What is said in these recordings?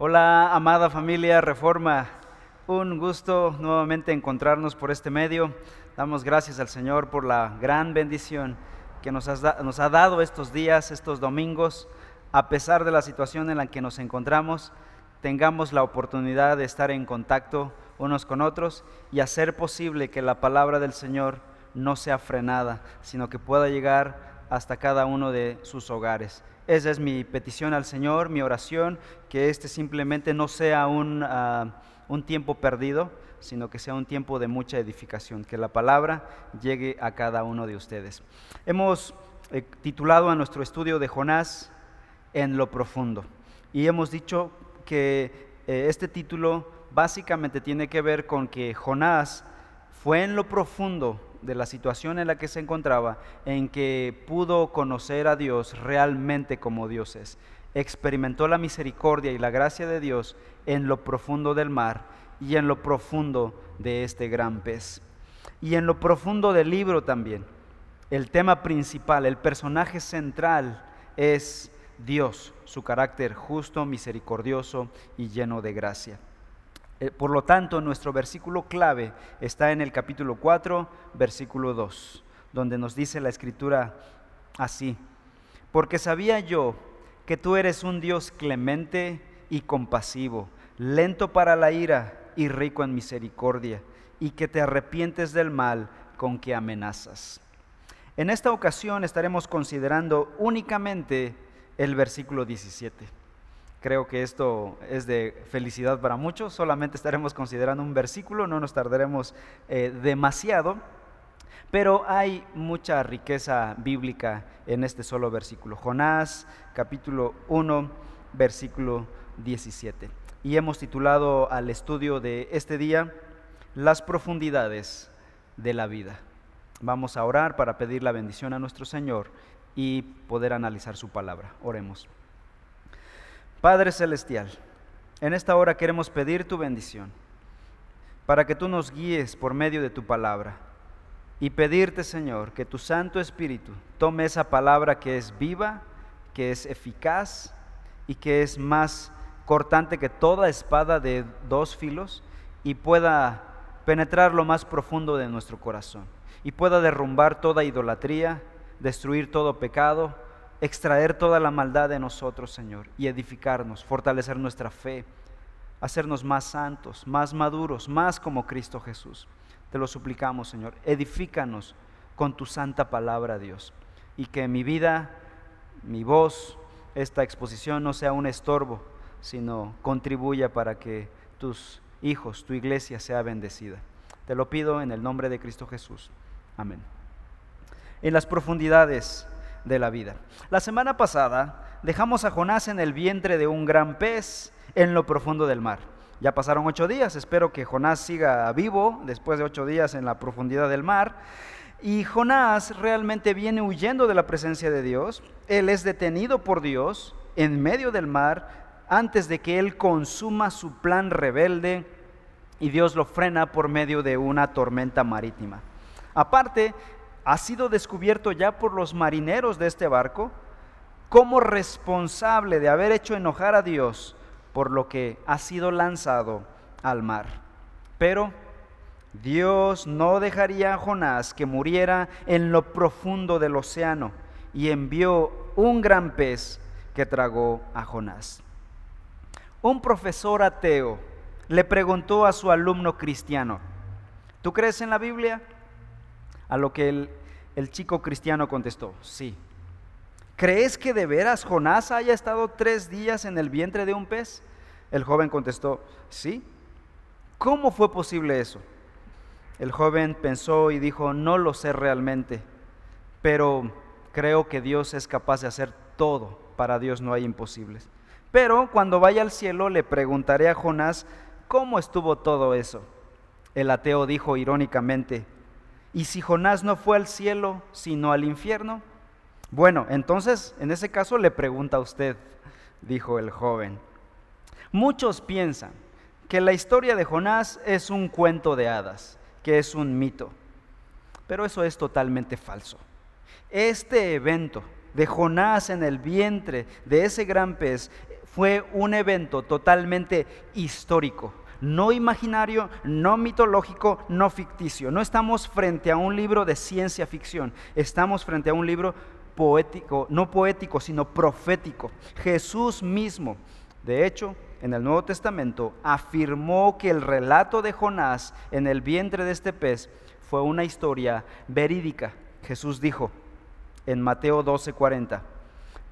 Hola, amada familia Reforma. Un gusto nuevamente encontrarnos por este medio. Damos gracias al Señor por la gran bendición que nos, nos, ha dado estos días, estos domingos. A pesar de la situación en la que nos encontramos, tengamos la oportunidad de estar en contacto unos con otros y hacer posible que la palabra del Señor no sea frenada, sino que pueda llegar hasta cada uno de sus hogares. Esa es mi petición al Señor, mi oración, que este simplemente no sea un, ah, un tiempo perdido, sino que sea un tiempo de mucha edificación, que la palabra llegue a cada uno de ustedes. Hemos eh, titulado a nuestro estudio de Jonás en lo profundo y hemos dicho que eh, este título básicamente tiene que ver con que Jonás fue en lo profundo de la situación en la que se encontraba, en que pudo conocer a Dios realmente como Dios es. Experimentó la misericordia y la gracia de Dios en lo profundo del mar y en lo profundo de este gran pez. Y en lo profundo del libro también. El tema principal, el personaje central es Dios, su carácter justo, misericordioso y lleno de gracia. Eh, por lo tanto, nuestro versículo clave está en el capítulo 4, versículo 2, donde nos dice la escritura así, porque sabía yo que tú eres un Dios clemente y compasivo, lento para la ira y rico en misericordia, y que te arrepientes del mal con que amenazas. En esta ocasión estaremos considerando únicamente el versículo 17. Creo que esto es de felicidad para muchos. Solamente estaremos considerando un versículo, no nos tardaremos eh, demasiado. Pero hay mucha riqueza bíblica en este solo versículo. Jonás, capítulo 1, versículo 17. Y hemos titulado al estudio de este día Las profundidades de la vida. Vamos a orar para pedir la bendición a nuestro Señor y poder analizar su palabra. Oremos. Padre Celestial, en esta hora queremos pedir tu bendición para que tú nos guíes por medio de tu palabra y pedirte, Señor, que tu Santo Espíritu tome esa palabra que es viva, que es eficaz y que es más cortante que toda espada de dos filos y pueda penetrar lo más profundo de nuestro corazón y pueda derrumbar toda idolatría, destruir todo pecado extraer toda la maldad de nosotros, Señor, y edificarnos, fortalecer nuestra fe, hacernos más santos, más maduros, más como Cristo Jesús. Te lo suplicamos, Señor. Edifícanos con tu santa palabra, Dios, y que mi vida, mi voz, esta exposición no sea un estorbo, sino contribuya para que tus hijos, tu iglesia sea bendecida. Te lo pido en el nombre de Cristo Jesús. Amén. En las profundidades de la vida. La semana pasada dejamos a Jonás en el vientre de un gran pez en lo profundo del mar. Ya pasaron ocho días, espero que Jonás siga vivo después de ocho días en la profundidad del mar. Y Jonás realmente viene huyendo de la presencia de Dios. Él es detenido por Dios en medio del mar antes de que él consuma su plan rebelde y Dios lo frena por medio de una tormenta marítima. Aparte, ha sido descubierto ya por los marineros de este barco como responsable de haber hecho enojar a Dios por lo que ha sido lanzado al mar. Pero Dios no dejaría a Jonás que muriera en lo profundo del océano y envió un gran pez que tragó a Jonás. Un profesor ateo le preguntó a su alumno cristiano, ¿tú crees en la Biblia? A lo que el, el chico cristiano contestó, sí. ¿Crees que de veras Jonás haya estado tres días en el vientre de un pez? El joven contestó, sí. ¿Cómo fue posible eso? El joven pensó y dijo, no lo sé realmente, pero creo que Dios es capaz de hacer todo. Para Dios no hay imposibles. Pero cuando vaya al cielo le preguntaré a Jonás, ¿cómo estuvo todo eso? El ateo dijo irónicamente, ¿Y si Jonás no fue al cielo, sino al infierno? Bueno, entonces, en ese caso le pregunta a usted, dijo el joven. Muchos piensan que la historia de Jonás es un cuento de hadas, que es un mito, pero eso es totalmente falso. Este evento de Jonás en el vientre de ese gran pez fue un evento totalmente histórico, no imaginario, no mitológico, no ficticio. No estamos frente a un libro de ciencia ficción, estamos frente a un libro poético, no poético, sino profético. Jesús mismo, de hecho, en el Nuevo Testamento, afirmó que el relato de Jonás en el vientre de este pez fue una historia verídica. Jesús dijo en Mateo 12:40,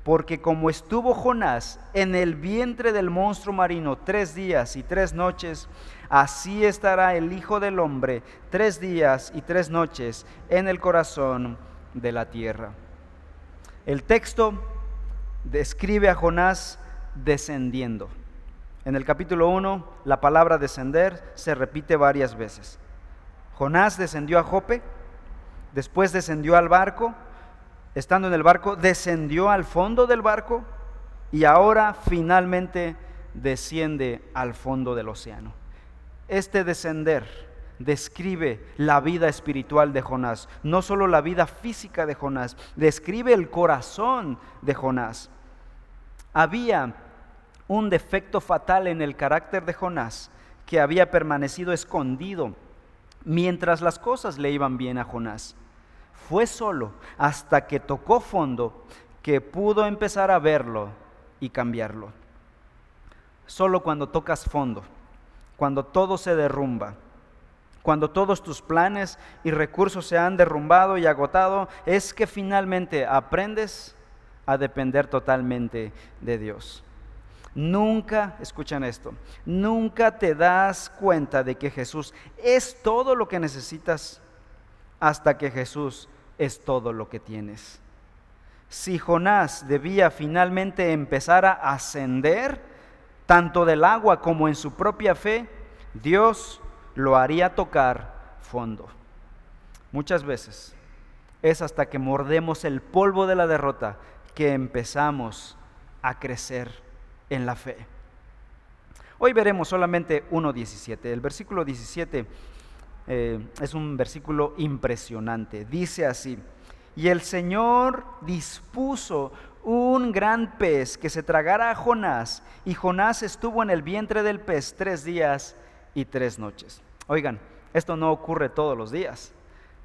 porque como estuvo Jonás en el vientre del monstruo marino tres días y tres noches, así estará el Hijo del Hombre tres días y tres noches en el corazón de la tierra. El texto describe a Jonás descendiendo. En el capítulo 1, la palabra descender se repite varias veces. Jonás descendió a Jope, después descendió al barco, estando en el barco, descendió al fondo del barco y ahora finalmente desciende al fondo del océano. Este descender describe la vida espiritual de Jonás, no solo la vida física de Jonás, describe el corazón de Jonás. Había un defecto fatal en el carácter de Jonás que había permanecido escondido mientras las cosas le iban bien a Jonás. Fue solo hasta que tocó fondo que pudo empezar a verlo y cambiarlo. Solo cuando tocas fondo, cuando todo se derrumba, cuando todos tus planes y recursos se han derrumbado y agotado, es que finalmente aprendes a depender totalmente de Dios. Nunca, escuchan esto, nunca te das cuenta de que Jesús es todo lo que necesitas hasta que Jesús es todo lo que tienes. Si Jonás debía finalmente empezar a ascender, tanto del agua como en su propia fe, Dios lo haría tocar fondo. Muchas veces es hasta que mordemos el polvo de la derrota que empezamos a crecer en la fe. Hoy veremos solamente 1.17. El versículo 17 eh, es un versículo impresionante. Dice así, y el Señor dispuso un gran pez que se tragara a Jonás, y Jonás estuvo en el vientre del pez tres días y tres noches. Oigan, esto no ocurre todos los días.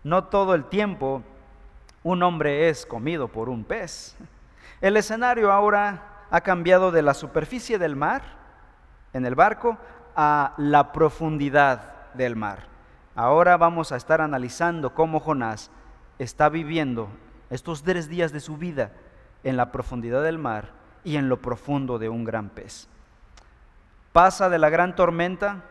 No todo el tiempo un hombre es comido por un pez. El escenario ahora ha cambiado de la superficie del mar, en el barco, a la profundidad del mar. Ahora vamos a estar analizando cómo Jonás está viviendo estos tres días de su vida en la profundidad del mar y en lo profundo de un gran pez. Pasa de la gran tormenta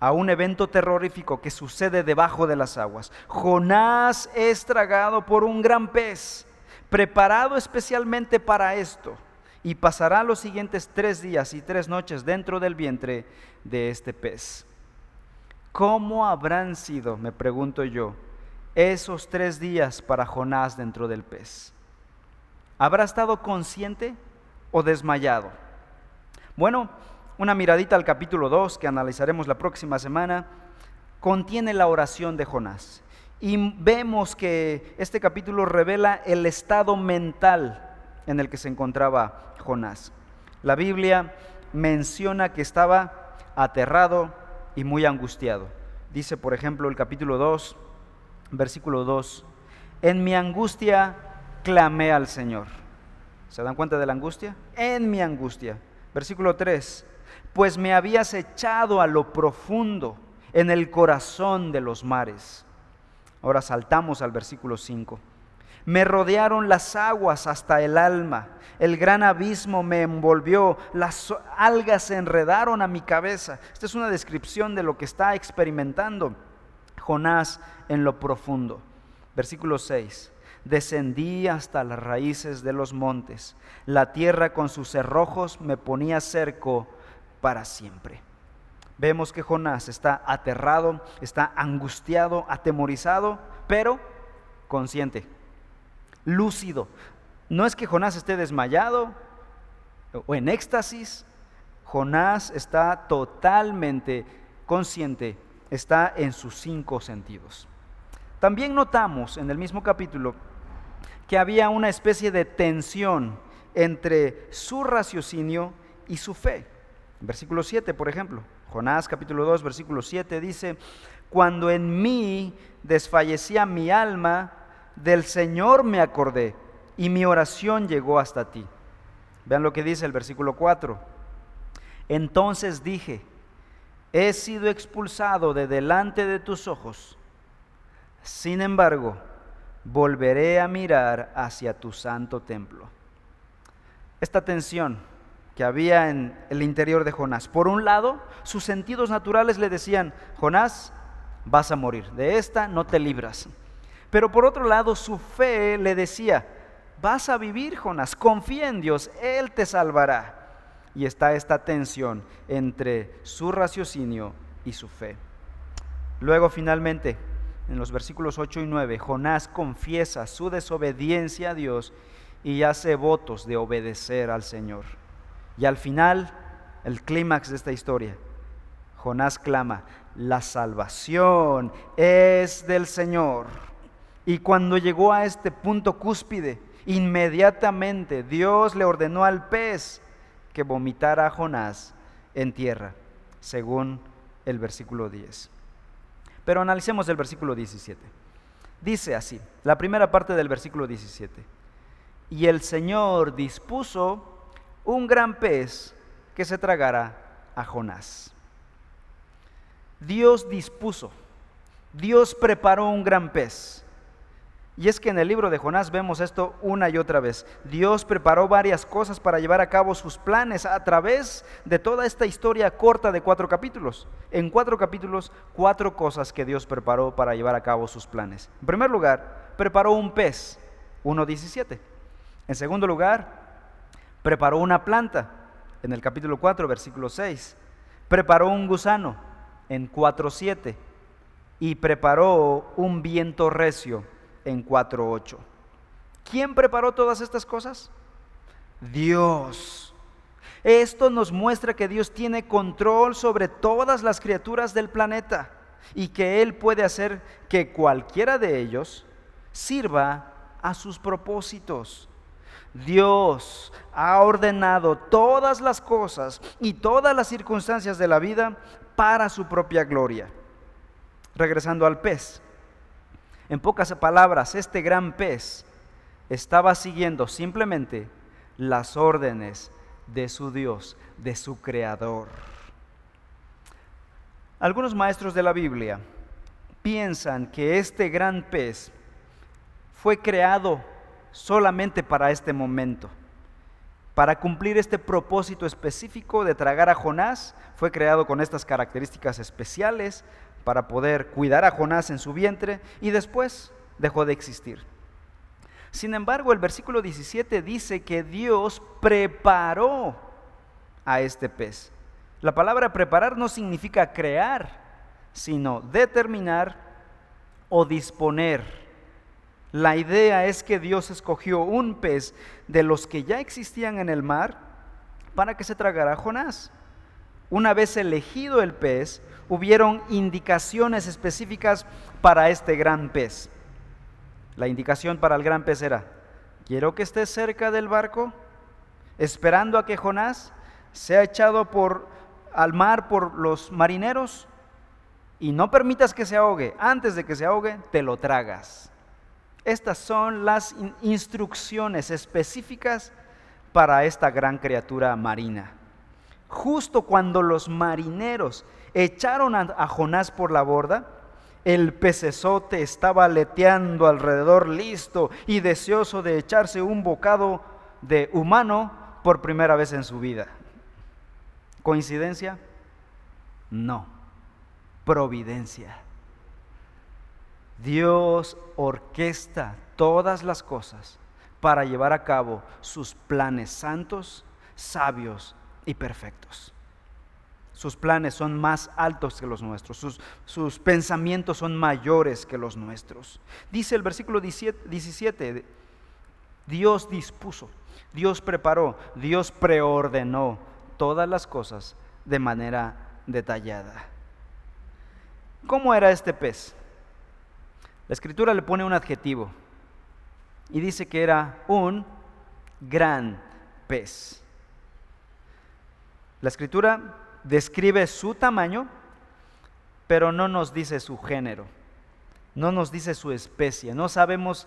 a un evento terrorífico que sucede debajo de las aguas. Jonás es tragado por un gran pez, preparado especialmente para esto y pasará los siguientes tres días y tres noches dentro del vientre de este pez. ¿Cómo habrán sido, me pregunto yo, esos tres días para Jonás dentro del pez? ¿Habrá estado consciente o desmayado? Bueno, una miradita al capítulo 2 que analizaremos la próxima semana contiene la oración de Jonás. Y vemos que este capítulo revela el estado mental en el que se encontraba Jonás. La Biblia menciona que estaba aterrado y muy angustiado. Dice, por ejemplo, el capítulo 2, versículo 2, en mi angustia clamé al Señor. ¿Se dan cuenta de la angustia? En mi angustia. Versículo 3, pues me habías echado a lo profundo, en el corazón de los mares. Ahora saltamos al versículo 5. Me rodearon las aguas hasta el alma. El gran abismo me envolvió. Las algas se enredaron a mi cabeza. Esta es una descripción de lo que está experimentando Jonás en lo profundo. Versículo 6. Descendí hasta las raíces de los montes. La tierra con sus cerrojos me ponía cerco para siempre. Vemos que Jonás está aterrado, está angustiado, atemorizado, pero consciente lúcido. No es que Jonás esté desmayado o en éxtasis. Jonás está totalmente consciente, está en sus cinco sentidos. También notamos en el mismo capítulo que había una especie de tensión entre su raciocinio y su fe. Versículo 7, por ejemplo, Jonás capítulo 2, versículo 7 dice, cuando en mí desfallecía mi alma, del Señor me acordé y mi oración llegó hasta ti. Vean lo que dice el versículo 4. Entonces dije, he sido expulsado de delante de tus ojos. Sin embargo, volveré a mirar hacia tu santo templo. Esta tensión que había en el interior de Jonás. Por un lado, sus sentidos naturales le decían, Jonás, vas a morir, de esta no te libras. Pero por otro lado, su fe le decía, vas a vivir, Jonás, confía en Dios, Él te salvará. Y está esta tensión entre su raciocinio y su fe. Luego, finalmente, en los versículos 8 y 9, Jonás confiesa su desobediencia a Dios y hace votos de obedecer al Señor. Y al final, el clímax de esta historia, Jonás clama, la salvación es del Señor. Y cuando llegó a este punto cúspide, inmediatamente Dios le ordenó al pez que vomitara a Jonás en tierra, según el versículo 10. Pero analicemos el versículo 17. Dice así, la primera parte del versículo 17. Y el Señor dispuso un gran pez que se tragara a Jonás. Dios dispuso, Dios preparó un gran pez. Y es que en el libro de Jonás vemos esto una y otra vez. Dios preparó varias cosas para llevar a cabo sus planes a través de toda esta historia corta de cuatro capítulos. En cuatro capítulos, cuatro cosas que Dios preparó para llevar a cabo sus planes. En primer lugar, preparó un pez, 1.17. En segundo lugar, preparó una planta, en el capítulo 4, versículo 6. Preparó un gusano, en 4.7. Y preparó un viento recio en 4.8. ¿Quién preparó todas estas cosas? Dios. Esto nos muestra que Dios tiene control sobre todas las criaturas del planeta y que Él puede hacer que cualquiera de ellos sirva a sus propósitos. Dios ha ordenado todas las cosas y todas las circunstancias de la vida para su propia gloria. Regresando al pez. En pocas palabras, este gran pez estaba siguiendo simplemente las órdenes de su Dios, de su Creador. Algunos maestros de la Biblia piensan que este gran pez fue creado solamente para este momento. Para cumplir este propósito específico de tragar a Jonás, fue creado con estas características especiales para poder cuidar a Jonás en su vientre y después dejó de existir. Sin embargo, el versículo 17 dice que Dios preparó a este pez. La palabra preparar no significa crear, sino determinar o disponer. La idea es que Dios escogió un pez de los que ya existían en el mar para que se tragara a Jonás. Una vez elegido el pez, hubieron indicaciones específicas para este gran pez. La indicación para el gran pez era, quiero que estés cerca del barco, esperando a que Jonás sea echado por, al mar por los marineros y no permitas que se ahogue. Antes de que se ahogue, te lo tragas. Estas son las instrucciones específicas para esta gran criatura marina. Justo cuando los marineros echaron a, Jonás por la borda, el pecesote estaba aleteando alrededor, listo y deseoso de echarse un bocado de humano por primera vez en su vida. ¿Coincidencia? No. Providencia. Dios orquesta todas las cosas para llevar a cabo sus planes santos, sabios y perfectos. Sus planes son más altos que los nuestros, sus, sus, pensamientos son mayores que los nuestros. Dice el versículo 17, Dios dispuso, Dios preparó, Dios preordenó todas las cosas de manera detallada. ¿Cómo era este pez? La escritura le pone un adjetivo, y dice que era un gran pez. La escritura describe su tamaño, pero no nos dice su género, no nos dice su especie, no sabemos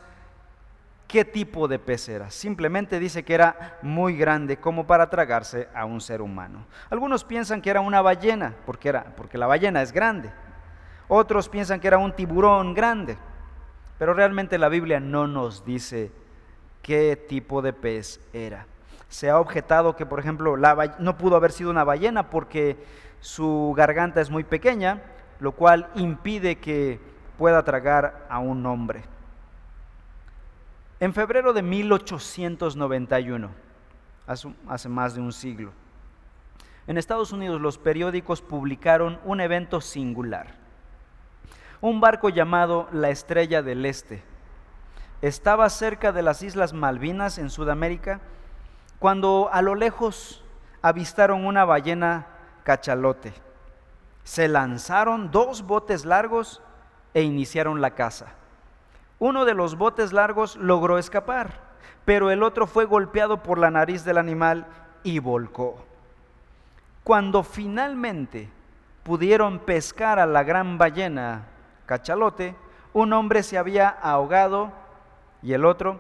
qué tipo de pez era. Simplemente dice que era muy grande como para tragarse a un ser humano. Algunos piensan que era una ballena, porque, era, porque la ballena es grande. Otros piensan que era un tiburón grande. Pero realmente la Biblia no nos dice qué tipo de pez era. Se ha objetado que, por ejemplo, no pudo haber sido una ballena porque su garganta es muy pequeña, lo cual impide que pueda tragar a un hombre. En febrero de 1891, hace más de un siglo, en Estados Unidos los periódicos publicaron un evento singular. Un barco llamado la Estrella del Este estaba cerca de las Islas Malvinas en Sudamérica cuando a lo lejos avistaron una ballena cachalote. Se lanzaron dos botes largos e iniciaron la caza. Uno de los botes largos logró escapar, pero el otro fue golpeado por la nariz del animal y volcó. Cuando finalmente pudieron pescar a la gran ballena cachalote, un hombre se había ahogado y el otro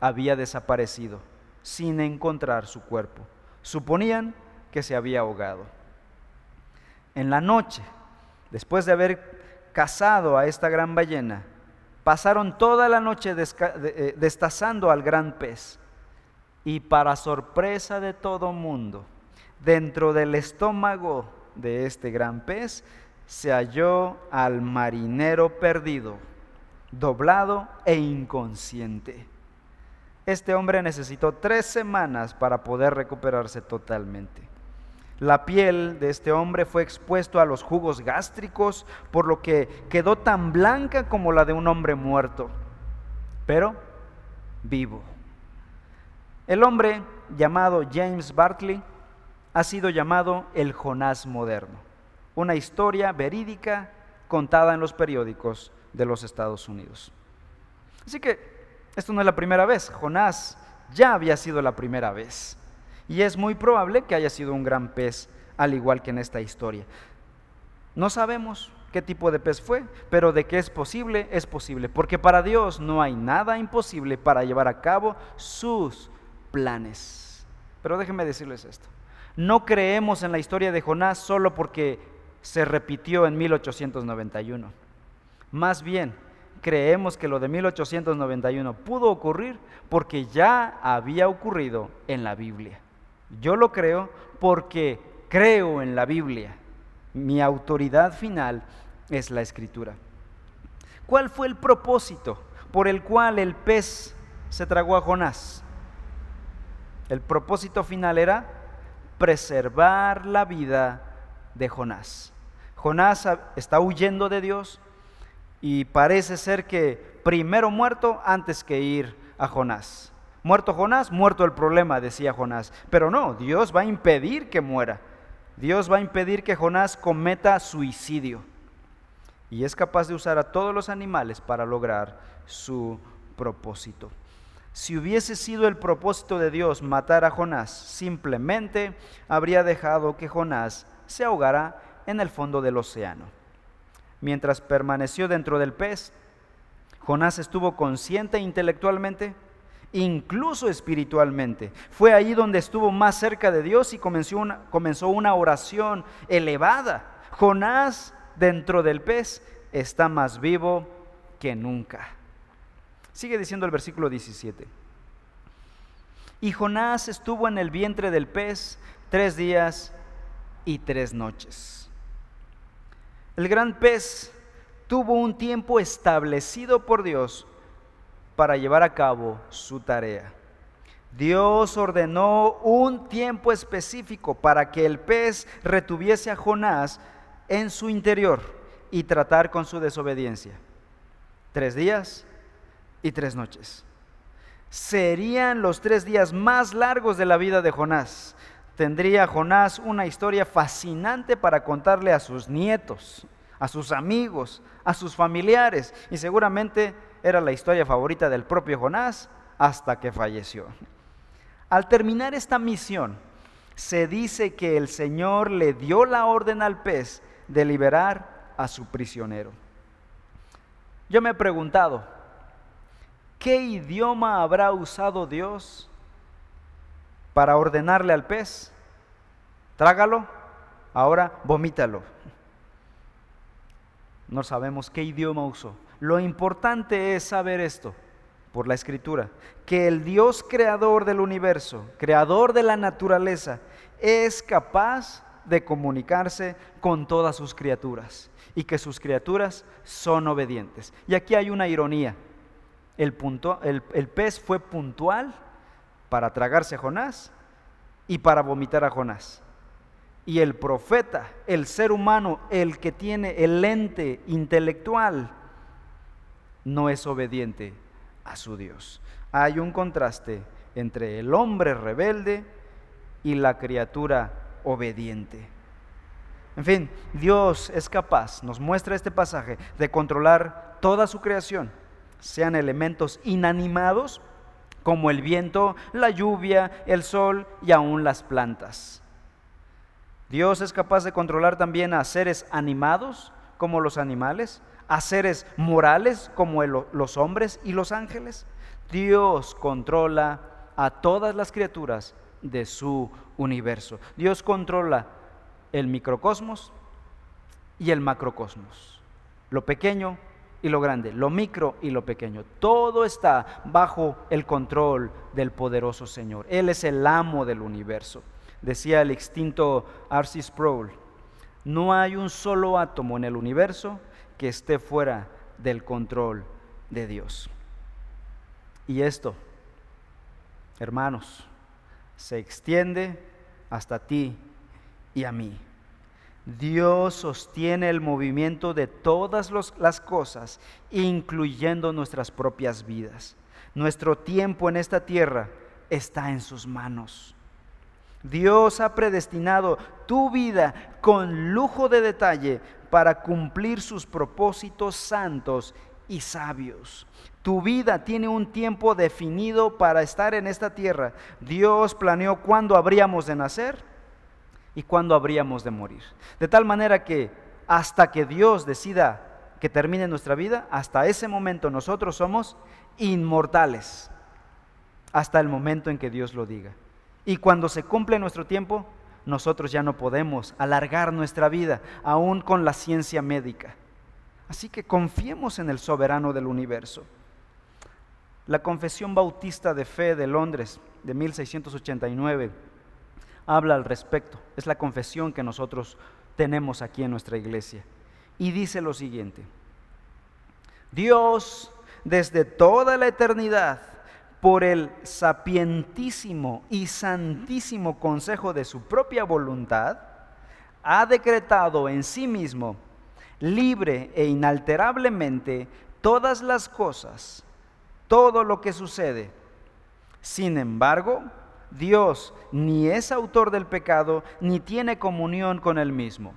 había desaparecido sin encontrar su cuerpo. Suponían que se había ahogado. En la noche, después de haber cazado a esta gran ballena, Pasaron toda la noche eh, destazando al gran pez. Y para sorpresa de todo mundo, dentro del estómago de este gran pez se halló al marinero perdido, doblado e inconsciente. Este hombre necesitó tres semanas para poder recuperarse totalmente. La piel de este hombre fue expuesto a los jugos gástricos, por lo que quedó tan blanca como la de un hombre muerto, pero vivo. El hombre llamado James Bartley ha sido llamado el Jonás moderno, una historia verídica contada en los periódicos de los Estados Unidos. Así que esto no es la primera vez, Jonás ya había sido la primera vez y es muy probable que haya sido un gran pez, al igual que en esta historia. No sabemos qué tipo de pez fue, pero de que es posible, es posible, porque para Dios no hay nada imposible para llevar a cabo sus planes. Pero déjenme decirles esto, no creemos en la historia de Jonás solo porque se repitió en 1891. Más bien, creemos que lo de 1891 pudo ocurrir porque ya había ocurrido en la Biblia. Yo lo creo porque creo en la Biblia. Mi autoridad final es la escritura. ¿Cuál fue el propósito por el cual el pez se tragó a Jonás? El propósito final era preservar la vida de Jonás. Jonás está huyendo de Dios y parece ser que primero muerto antes que ir a Jonás. Muerto Jonás, muerto el problema, decía Jonás. Pero no, Dios va a impedir que muera. Dios va a impedir que Jonás cometa suicidio. Y es capaz de usar a todos los animales para lograr su propósito. Si hubiese sido el propósito de Dios matar a Jonás, simplemente habría dejado que Jonás se ahogara en el fondo del océano. Mientras permaneció dentro del pez, Jonás estuvo consciente intelectualmente incluso espiritualmente. Fue ahí donde estuvo más cerca de Dios y comenzó una, comenzó una oración elevada. Jonás dentro del pez está más vivo que nunca. Sigue diciendo el versículo 17. Y Jonás estuvo en el vientre del pez tres días y tres noches. El gran pez tuvo un tiempo establecido por Dios para llevar a cabo su tarea. Dios ordenó un tiempo específico para que el pez retuviese a Jonás en su interior y tratar con su desobediencia. Tres días y tres noches. Serían los tres días más largos de la vida de Jonás. Tendría Jonás una historia fascinante para contarle a sus nietos, a sus amigos, a sus familiares y seguramente era la historia favorita del propio Jonás hasta que falleció. Al terminar esta misión, se dice que el Señor le dio la orden al pez de liberar a su prisionero. Yo me he preguntado, ¿qué idioma habrá usado Dios para ordenarle al pez? Trágalo, ahora vomítalo. No sabemos qué idioma usó. Lo importante es saber esto por la escritura, que el Dios creador del universo, creador de la naturaleza, es capaz de comunicarse con todas sus criaturas y que sus criaturas son obedientes. Y aquí hay una ironía. El, el, pez fue puntual para tragarse a Jonás y para vomitar a Jonás. Y el profeta, el ser humano, el que tiene el ente intelectual, no es obediente a su Dios. Hay un contraste entre el hombre rebelde y la criatura obediente. En fin, Dios es capaz, nos muestra este pasaje, de controlar toda su creación, sean elementos inanimados como el viento, la lluvia, el sol y aún las plantas. Dios es capaz de controlar también a seres animados como los animales, a seres morales como los hombres y los ángeles. Dios controla a todas las criaturas de su universo. Dios controla el microcosmos y el macrocosmos, lo pequeño y lo grande, lo micro y lo pequeño. Todo está bajo el control del poderoso Señor. Él es el amo del universo. Decía el extinto Arcis Sproul, no hay un solo átomo en el universo que esté fuera del control de Dios. Y esto, hermanos, se extiende hasta ti y a mí. Dios sostiene el movimiento de todas las cosas, incluyendo nuestras propias vidas. Nuestro tiempo en esta tierra está en sus manos. Dios ha predestinado tu vida con lujo de detalle para cumplir sus propósitos santos y sabios. Tu vida tiene un tiempo definido para estar en esta tierra. Dios planeó cuándo habríamos de nacer y cuándo habríamos de morir. De tal manera que hasta que Dios decida que termine nuestra vida, hasta ese momento nosotros somos inmortales. Hasta el momento en que Dios lo diga. Y cuando se cumple nuestro tiempo, nosotros ya no podemos alargar nuestra vida, aún con la ciencia médica. Así que confiemos en el soberano del universo. La Confesión Bautista de Fe de Londres de 1689 habla al respecto. Es la confesión que nosotros tenemos aquí en nuestra iglesia. Y dice lo siguiente. Dios desde toda la eternidad por el sapientísimo y santísimo consejo de su propia voluntad, ha decretado en sí mismo, libre e inalterablemente, todas las cosas, todo lo que sucede. Sin embargo, Dios ni es autor del pecado, ni tiene comunión con él mismo,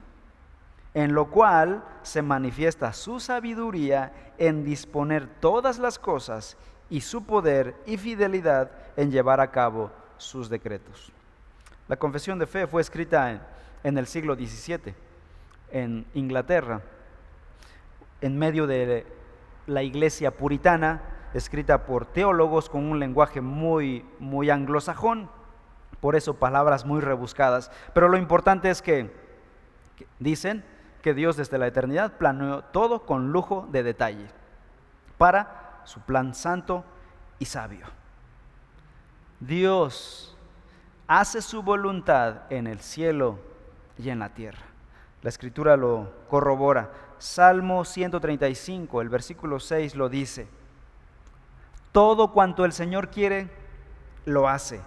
en lo cual se manifiesta su sabiduría en disponer todas las cosas y su poder y fidelidad en llevar a cabo sus decretos. La confesión de fe fue escrita en, el siglo XVII en Inglaterra, en medio de la iglesia puritana, escrita por teólogos con un lenguaje muy, muy anglosajón, por eso palabras muy rebuscadas. Pero lo importante es que dicen que Dios desde la eternidad planeó todo con lujo de detalle para su plan santo y sabio. Dios hace su voluntad en el cielo y en la tierra. La escritura lo corrobora. Salmo 135, el versículo 6 lo dice. Todo cuanto el Señor quiere, lo hace.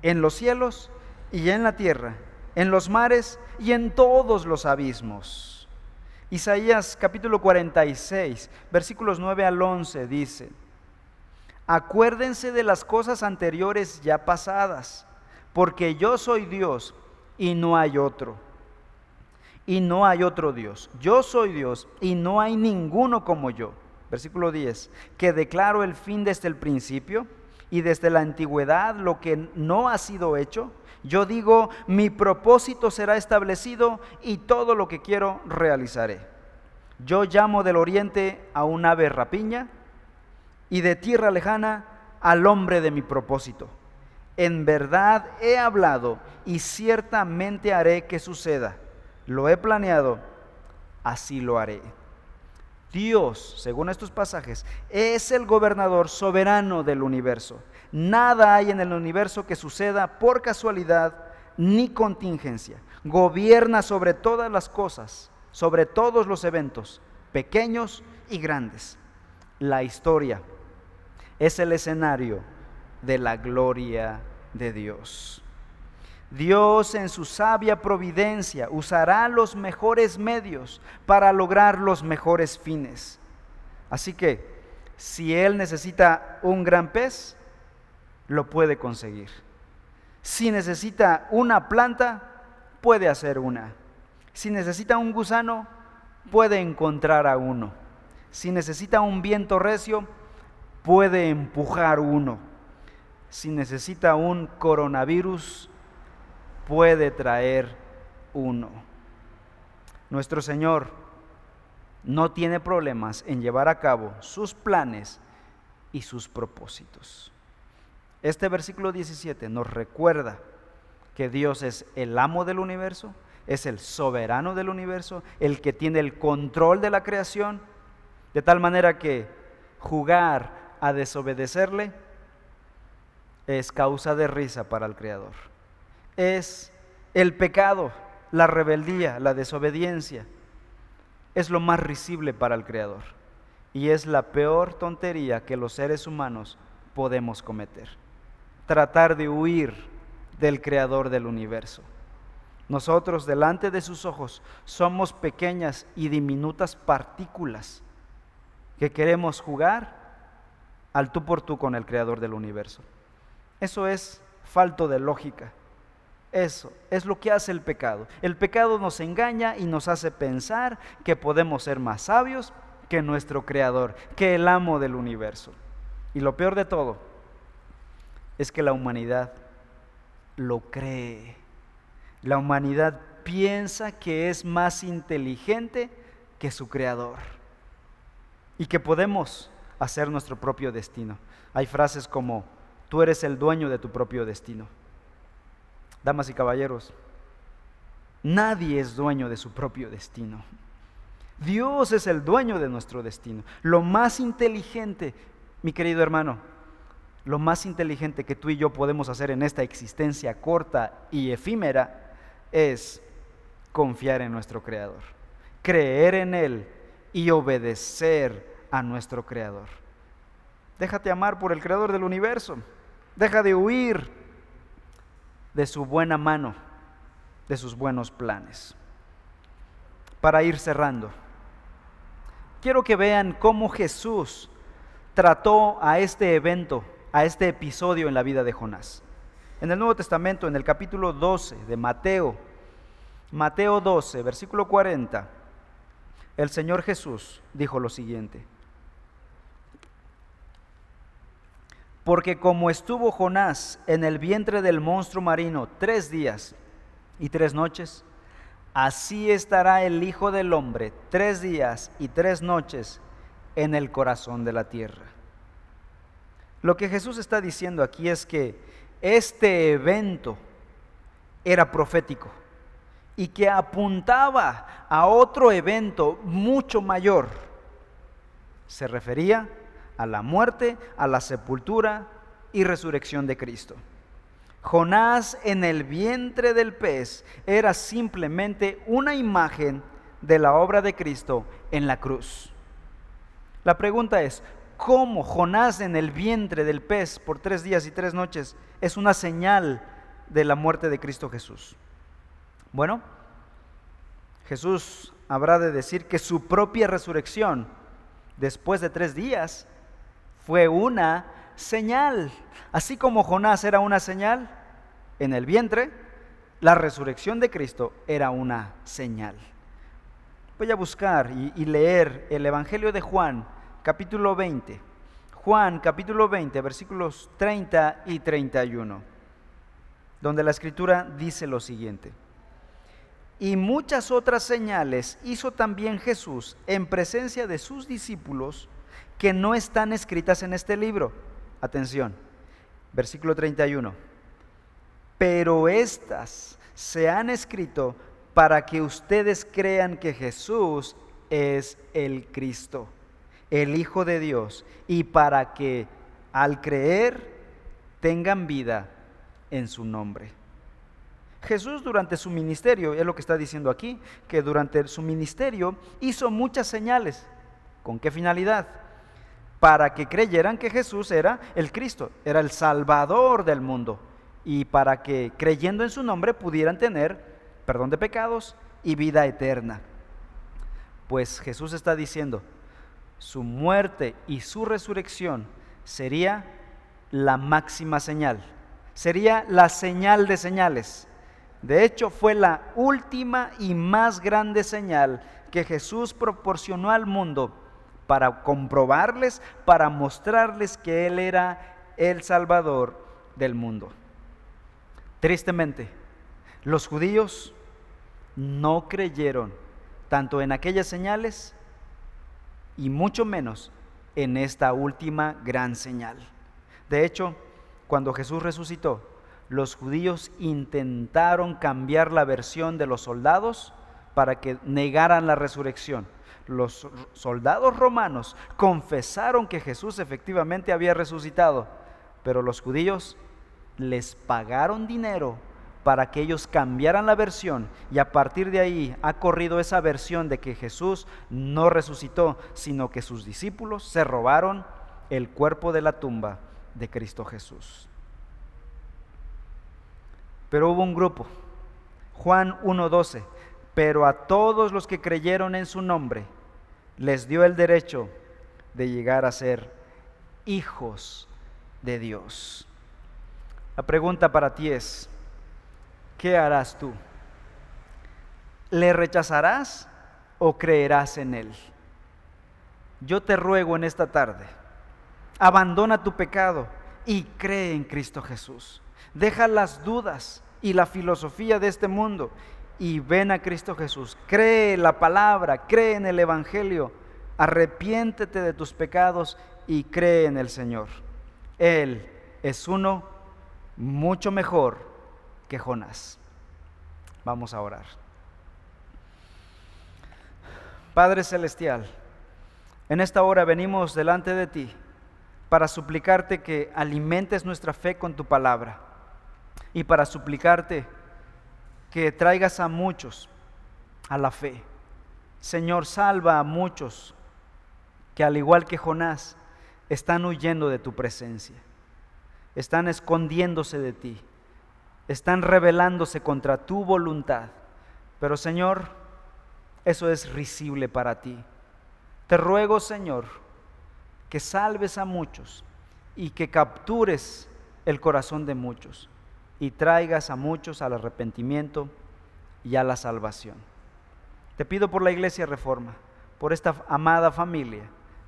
En los cielos y en la tierra, en los mares y en todos los abismos. Isaías capítulo 46, versículos 9 al 11 dice, acuérdense de las cosas anteriores ya pasadas, porque yo soy Dios y no hay otro. Y no hay otro Dios. Yo soy Dios y no hay ninguno como yo. Versículo 10, que declaro el fin desde el principio y desde la antigüedad lo que no ha sido hecho. Yo digo, mi propósito será establecido y todo lo que quiero realizaré. Yo llamo del oriente a un ave rapiña y de tierra lejana al hombre de mi propósito. En verdad he hablado y ciertamente haré que suceda. Lo he planeado, así lo haré. Dios, según estos pasajes, es el gobernador soberano del universo. Nada hay en el universo que suceda por casualidad ni contingencia. Gobierna sobre todas las cosas, sobre todos los eventos, pequeños y grandes. La historia es el escenario de la gloria de Dios. Dios en su sabia providencia usará los mejores medios para lograr los mejores fines. Así que si Él necesita un gran pez, lo puede conseguir. Si necesita una planta, puede hacer una. Si necesita un gusano, puede encontrar a uno. Si necesita un viento recio, puede empujar uno. Si necesita un coronavirus, puede traer uno. Nuestro Señor no tiene problemas en llevar a cabo sus planes y sus propósitos. Este versículo 17 nos recuerda que Dios es el amo del universo, es el soberano del universo, el que tiene el control de la creación, de tal manera que jugar a desobedecerle es causa de risa para el Creador es el pecado, la rebeldía, la desobediencia. Es lo más risible para el Creador. Y es la peor tontería que los seres humanos podemos cometer. Tratar de huir del Creador del universo. Nosotros delante de sus ojos somos pequeñas y diminutas partículas que queremos jugar al tú por tú con el Creador del universo. Eso es falto de lógica. Eso es lo que hace el pecado. El pecado nos engaña y nos hace pensar que podemos ser más sabios que nuestro Creador, que el amo del universo. Y lo peor de todo es que la humanidad lo cree. La humanidad piensa que es más inteligente que su Creador y que podemos hacer nuestro propio destino. Hay frases como, tú eres el dueño de tu propio destino damas y caballeros, nadie es dueño de su propio destino. Dios es el dueño de nuestro destino. Lo más inteligente, mi querido hermano, lo más inteligente que tú y yo podemos hacer en esta existencia corta y efímera es confiar en nuestro Creador, creer en Él y obedecer a nuestro Creador. Déjate amar por el Creador del universo. Deja de huir de su buena mano, de sus buenos planes. Para ir cerrando, quiero que vean cómo Jesús trató a este evento, a este episodio en la vida de Jonás. En el Nuevo Testamento, en el capítulo 12 de Mateo, Mateo 12, versículo 40, el Señor Jesús dijo lo siguiente. Porque como estuvo Jonás en el vientre del monstruo marino tres días y tres noches, así estará el Hijo del Hombre tres días y tres noches en el corazón de la tierra. Lo que Jesús está diciendo aquí es que este evento era profético y que apuntaba a otro evento mucho mayor. Se refería a la muerte, a la sepultura y resurrección de Cristo. Jonás en el vientre del pez era simplemente una imagen de la obra de Cristo en la cruz. La pregunta es, ¿cómo Jonás en el vientre del pez por tres días y tres noches es una señal de la muerte de Cristo Jesús? Bueno, Jesús habrá de decir que su propia resurrección después de tres días fue una señal. Así como Jonás era una señal en el vientre, la resurrección de Cristo era una señal. Voy a buscar y, leer el Evangelio de Juan, capítulo 20. Juan, capítulo 20, versículos 30 y 31, donde la escritura dice lo siguiente. Y muchas otras señales hizo también Jesús en presencia de sus discípulos que no están escritas en este libro. Atención, versículo 31. Pero estas se han escrito para que ustedes crean que Jesús es el Cristo, el Hijo de Dios, y para que al creer tengan vida en su nombre. Jesús durante su ministerio, es lo que está diciendo aquí, que durante su ministerio hizo muchas señales. ¿Con qué finalidad? Para que creyeran que Jesús era el Cristo, era el Salvador del mundo, y para que creyendo en su nombre pudieran tener perdón de pecados y vida eterna. Pues Jesús está diciendo, su muerte y su resurrección sería la máxima señal, sería la señal de señales de hecho, fue la última y más grande señal que Jesús proporcionó al mundo para comprobarles, para mostrarles que Él era el Salvador del mundo. Tristemente, los judíos no creyeron tanto en aquellas señales y mucho menos en esta última gran señal. De hecho, cuando Jesús resucitó, los judíos intentaron cambiar la versión de los soldados para que negaran la resurrección. Los soldados romanos confesaron que Jesús efectivamente había resucitado, pero los judíos les pagaron dinero para que ellos cambiaran la versión y a partir de ahí ha corrido esa versión de que Jesús no resucitó, sino que sus discípulos se robaron el cuerpo de la tumba de Cristo Jesús. Pero hubo un grupo, Juan 1.12, pero a todos los que creyeron en su nombre les dio el derecho de llegar a ser hijos de Dios. La pregunta para ti es, ¿qué harás tú? ¿Le rechazarás o creerás en Él? Yo te ruego en esta tarde, abandona tu pecado y cree en Cristo Jesús. Deja las dudas y la filosofía de este mundo y ven a Cristo Jesús. Cree la palabra, cree en el Evangelio, arrepiéntete de tus pecados y cree en el Señor. Él es uno mucho mejor que Jonás. Vamos a orar. Padre Celestial, en esta hora venimos delante de ti para suplicarte que alimentes nuestra fe con tu palabra y para suplicarte que traigas a muchos a la fe. Señor, salva a muchos que al igual que Jonás están huyendo de tu presencia, están escondiéndose de ti, están rebelándose contra tu voluntad. Pero Señor, eso es risible para ti. Te ruego, Señor, que salves a muchos y que captures el corazón de muchos y traigas a muchos al arrepentimiento y a la salvación. Te pido por la iglesia Reforma, por esta amada familia,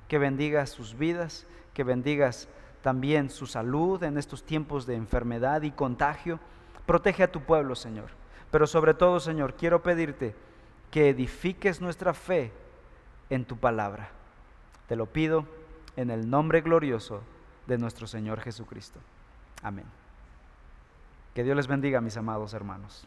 que bendigas sus vidas, que bendigas también su salud en estos tiempos de enfermedad y contagio. Protege a tu pueblo, Señor. Pero sobre todo, Señor, quiero pedirte que edifiques nuestra fe en tu palabra. Te lo pido en el nombre glorioso de nuestro Señor Jesucristo. Amén. Que Dios les bendiga, mis amados hermanos.